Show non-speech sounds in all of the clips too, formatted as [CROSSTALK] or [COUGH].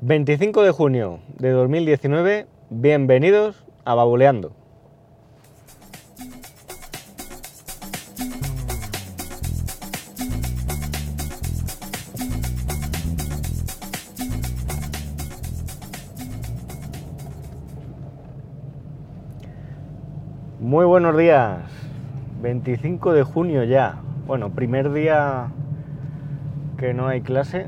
25 de junio de 2019, bienvenidos a Babuleando. Muy buenos días, 25 de junio ya. Bueno, primer día que no hay clase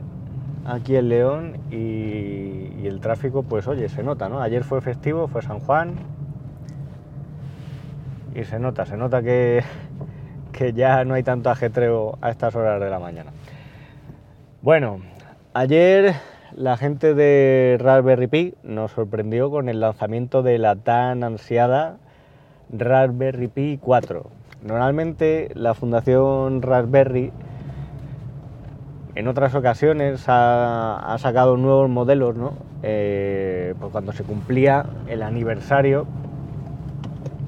aquí en León y, el tráfico, pues oye, se nota, ¿no? Ayer fue festivo, fue San Juan y se nota, se nota que, [LAUGHS] que ya no hay tanto ajetreo a estas horas de la mañana. Bueno, ayer la gente de Raspberry Pi nos sorprendió con el lanzamiento de la tan ansiada Raspberry Pi 4. Normalmente la Fundación Raspberry en otras ocasiones ha, sacado nuevos modelos, ¿no? Eh, pues cuando se cumplía el aniversario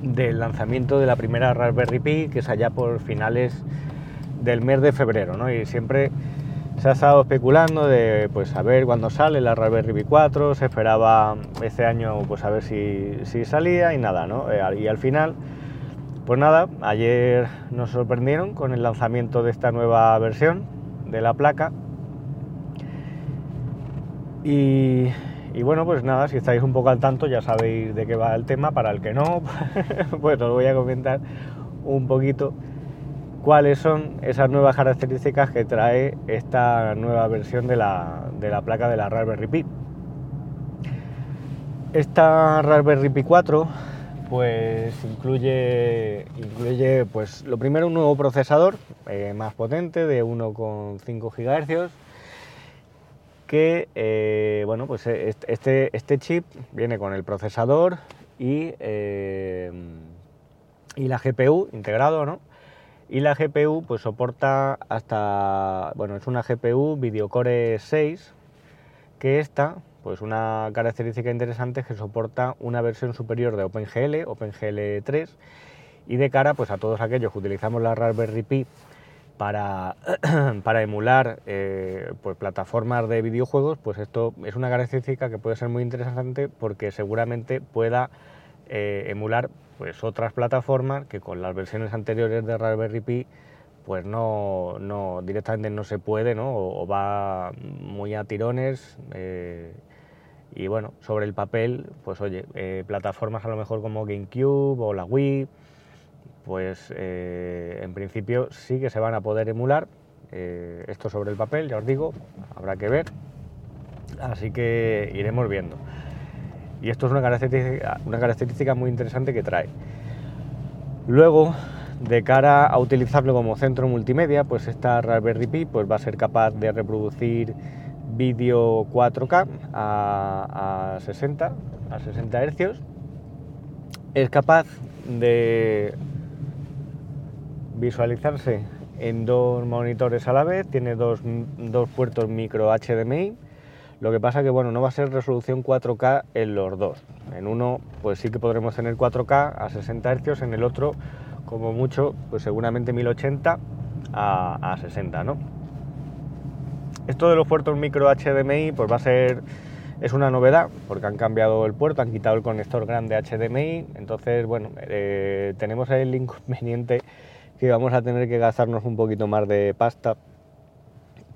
del lanzamiento de la primera Raspberry Pi, que es allá por finales del mes de febrero, ¿no? Y siempre se ha estado especulando de pues a cuándo sale la Raspberry Pi 4, se esperaba este año pues a ver si, si salía y nada, ¿no? Eh, y al final, pues nada, ayer nos sorprendieron con el lanzamiento de esta nueva versión de la placa. Y, y, bueno, pues nada, si estáis un poco al tanto ya sabéis de qué va el tema, para el que no, [LAUGHS] pues os voy a comentar un poquito cuáles son esas nuevas características que trae esta nueva versión de la, de la placa de la Raspberry Pi. Esta Raspberry Pi 4 pues incluye, incluye pues lo primero un nuevo procesador eh, más potente de 1,5 GHz que eh, bueno pues este, este chip viene con el procesador y, eh, y la GPU integrado ¿no? y la GPU pues soporta hasta bueno es una GPU Videocore 6 que esta pues una característica interesante es que soporta una versión superior de OpenGL, OpenGL 3, y de cara pues, a todos aquellos que utilizamos la Raspberry Pi para, [CLEARS THROAT] para emular eh, pues, plataformas de videojuegos, pues esto es una característica que puede ser muy interesante porque seguramente pueda eh, emular pues, otras plataformas que con las versiones anteriores de Raspberry Pi pues no, no directamente no se puede, ¿no? O, va muy a tirones. Eh, y bueno, sobre el papel, pues oye, eh, plataformas a lo mejor como GameCube o la Wii, pues eh, en principio sí que se van a poder emular. Eh, esto sobre el papel, ya os digo, habrá que ver. Así que iremos viendo. Y esto es una característica, una característica muy interesante que trae. Luego, de cara a utilizarlo como centro multimedia, pues esta Raspberry Pi pues va a ser capaz de reproducir vídeo 4K a, 60, a 60 Hz, es capaz de visualizarse en dos monitores a la vez, tiene dos, puertos micro HDMI, lo que pasa que bueno, no va a ser resolución 4K en los dos. En uno pues sí que podremos tener 4K a 60 Hz, en el otro como mucho pues seguramente 1080 a, a 60, ¿no? Esto de los puertos micro HDMI pues va a ser es una novedad porque han cambiado el puerto, han quitado el conector grande HDMI, entonces bueno, eh, tenemos el inconveniente que vamos a tener que gastarnos un poquito más de pasta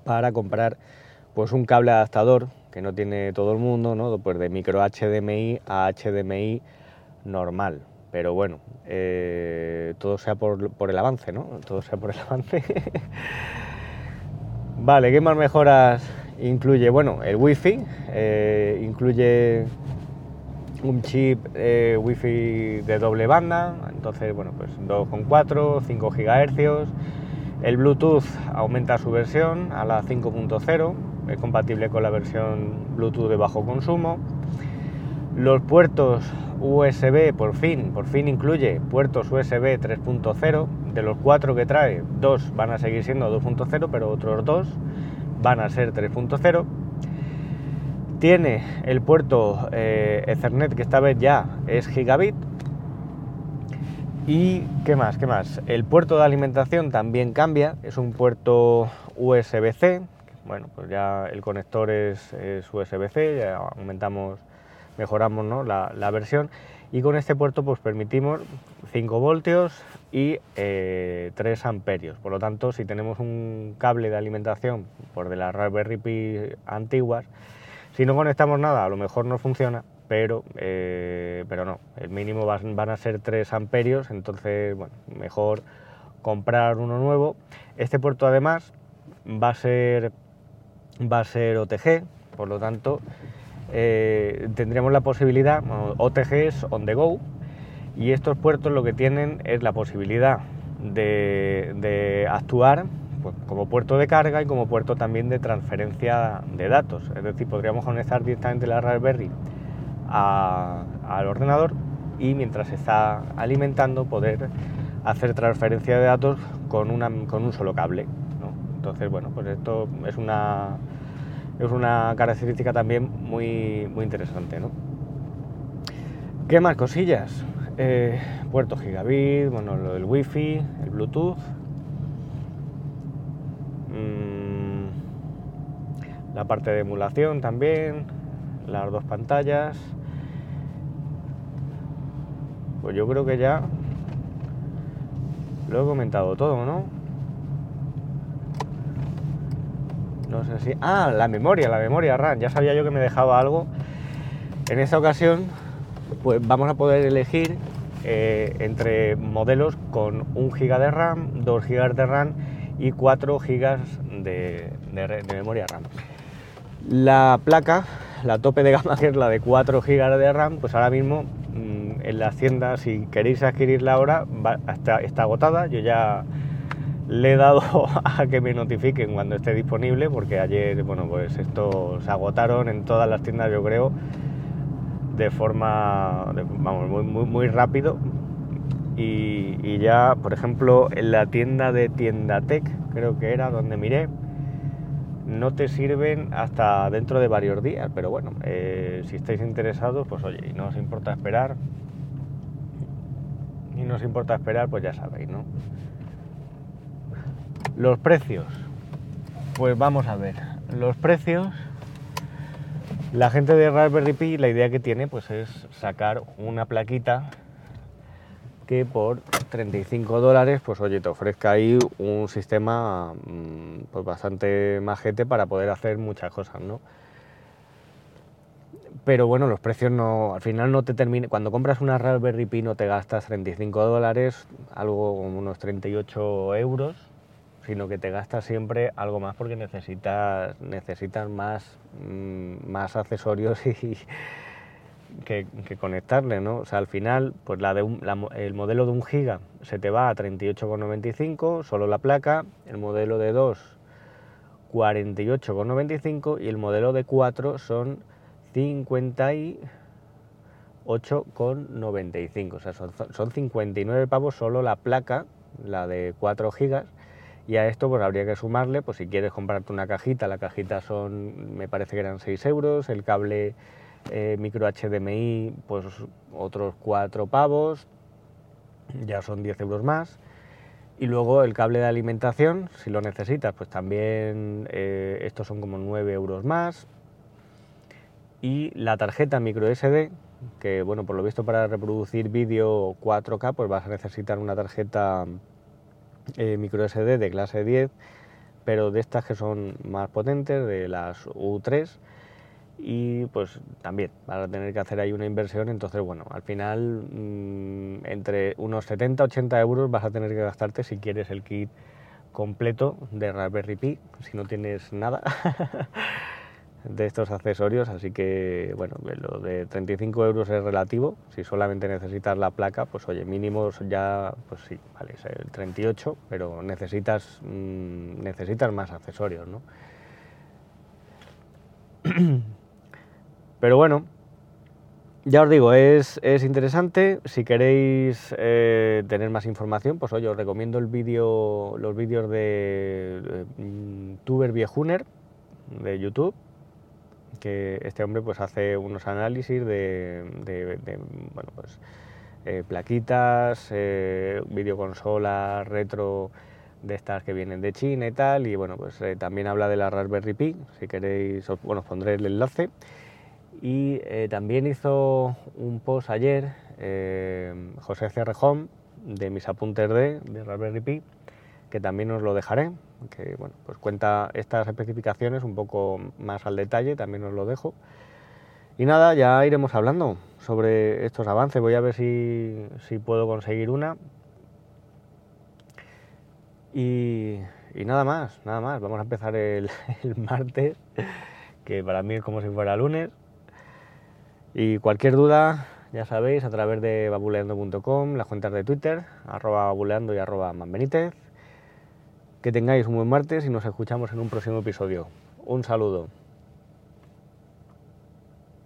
para comprar pues un cable adaptador que no tiene todo el mundo, ¿no? Pues de micro HDMI a HDMI normal. Pero bueno, eh, todo sea por, por el avance, ¿no? Todo sea por el avance. [LAUGHS] Vale, ¿qué más mejoras incluye? Bueno, el wifi, eh, incluye un chip eh, wifi de doble banda, entonces, bueno, pues 2,4, 5 GHz. El Bluetooth aumenta su versión a la 5.0, es compatible con la versión Bluetooth de bajo consumo. Los puertos USB, por fin, por fin incluye puertos USB 3.0. De los cuatro que trae, dos van a seguir siendo 2.0, pero otros dos van a ser 3.0. Tiene el puerto eh, Ethernet que esta vez ya es gigabit. Y qué más, qué más. El puerto de alimentación también cambia, es un puerto USB-C, bueno, pues ya el conector es, USB-C, ya aumentamos, mejoramos ¿no? la, la, versión y con este puerto pues permitimos 5 voltios y 3 eh, amperios. Por lo tanto, si tenemos un cable de alimentación por de las Raspberry Pi antiguas, si no conectamos nada, a lo mejor no funciona, pero, eh, pero no, el mínimo van, a ser 3 amperios, entonces, bueno, mejor comprar uno nuevo. Este puerto además va a ser, va a ser OTG, por lo tanto, eh, tendríamos la posibilidad, OTG es on the go, y estos puertos lo que tienen es la posibilidad de, actuar pues, como puerto de carga y como puerto también de transferencia de datos. Es decir, podríamos conectar directamente la Raspberry al ordenador y mientras está alimentando poder hacer transferencia de datos con un solo cable. Entonces, bueno, pues esto es una, es una característica también muy, muy interesante. ¿no? ¿Qué más cosillas? Eh, puerto gigabit, bueno, lo del wifi, el bluetooth. Mm, la parte de emulación también, las dos pantallas. Pues yo creo que ya lo he comentado todo, ¿no? No sé si... Ah, la memoria, la memoria RAM. Ya sabía yo que me dejaba algo. En esta ocasión pues vamos a poder elegir eh, entre modelos con 1 GB de RAM, 2 GB de RAM y 4 GB de, memoria RAM. La placa, la tope de gama [LAUGHS] que es la de 4 GB de RAM, pues ahora mismo mm, en las tiendas, si queréis adquirirla ahora, está, está agotada. Yo ya le he dado [LAUGHS] a que me notifiquen cuando esté disponible, porque ayer, bueno, pues esto se agotaron en todas las tiendas, yo creo de forma, vamos, muy, muy, muy rápido. Y, ya, por ejemplo, en la tienda de Tiendatec, creo que era donde miré, no te sirven hasta dentro de varios días. Pero bueno, eh, si estáis interesados, pues oye, y no os importa esperar, y no os importa esperar, pues ya sabéis, ¿no? Los precios. Pues vamos a ver. Los precios la gente de Raspberry Pi la idea que tiene pues es sacar una plaquita que por 35 dólares pues oye te ofrezca ahí un sistema mm, pues bastante majete para poder hacer muchas cosas, ¿no? Pero bueno, los precios no, al final no te terminan, cuando compras una Raspberry Pi no te gastas 35 dólares, algo como unos 38 euros, sino que te gastas siempre algo más porque necesitas, necesitas más, mm, más accesorios [LAUGHS] y, que, conectarle, ¿no? O sea, al final, pues la de el modelo de un giga se te va a 38,95, solo la placa, el modelo de 2, 48,95 y el modelo de 4 son 58,95, o sea, son, son 59 pavos solo la placa, la de 4 gigas, y a esto pues habría que sumarle, pues si quieres comprarte una cajita, la cajita son, me parece que eran 6 euros, el cable eh, micro HDMI pues otros 4 pavos, ya son 10 euros más. Y luego el cable de alimentación, si lo necesitas, pues también eh, estos son como 9 euros más. Y la tarjeta micro SD, que bueno, por lo visto para reproducir vídeo 4K, pues vas a necesitar una tarjeta eh, micro SD de clase 10, pero de estas que son más potentes, de las U3, y pues también vas a tener que hacer ahí una inversión, entonces bueno, al final mm, entre unos 70-80 euros vas a tener que gastarte si quieres el kit completo de Raspberry Pi, si no tienes nada. [LAUGHS] de estos accesorios, así que bueno, lo de 35 euros es relativo, si solamente necesitas la placa, pues oye, mínimo ya, pues sí, vale, es el 38, pero necesitas, mm, necesitas más accesorios, ¿no? [CLEARS THROAT] Pero bueno, ya os digo, es, interesante. Si queréis eh, tener más información, pues oye, os recomiendo el vídeo, los vídeos de, mm, Tuber Viejuner de YouTube, que este hombre pues hace unos análisis de, bueno, pues, eh, plaquitas, eh, videoconsolas, retro de estas que vienen de China y tal, y bueno, pues eh, también habla de la Raspberry Pi, si queréis, os, bueno, os pondré el enlace. Y eh, también hizo un post ayer José Cerrejón de mis apuntes de Raspberry Pi, que también os lo dejaré, que bueno, pues cuenta estas especificaciones un poco más al detalle, también os lo dejo. Y nada, ya iremos hablando sobre estos avances. Voy a ver si, si puedo conseguir una. Y, nada más, nada más. Vamos a empezar el, [LAUGHS] el, martes, que para mí es como si fuera lunes. Y cualquier duda, ya sabéis, a través de babuleando.com, las cuentas de Twitter, babuleando y arroba manbenítez. Que tengáis un buen martes y nos escuchamos en un próximo episodio. Un saludo.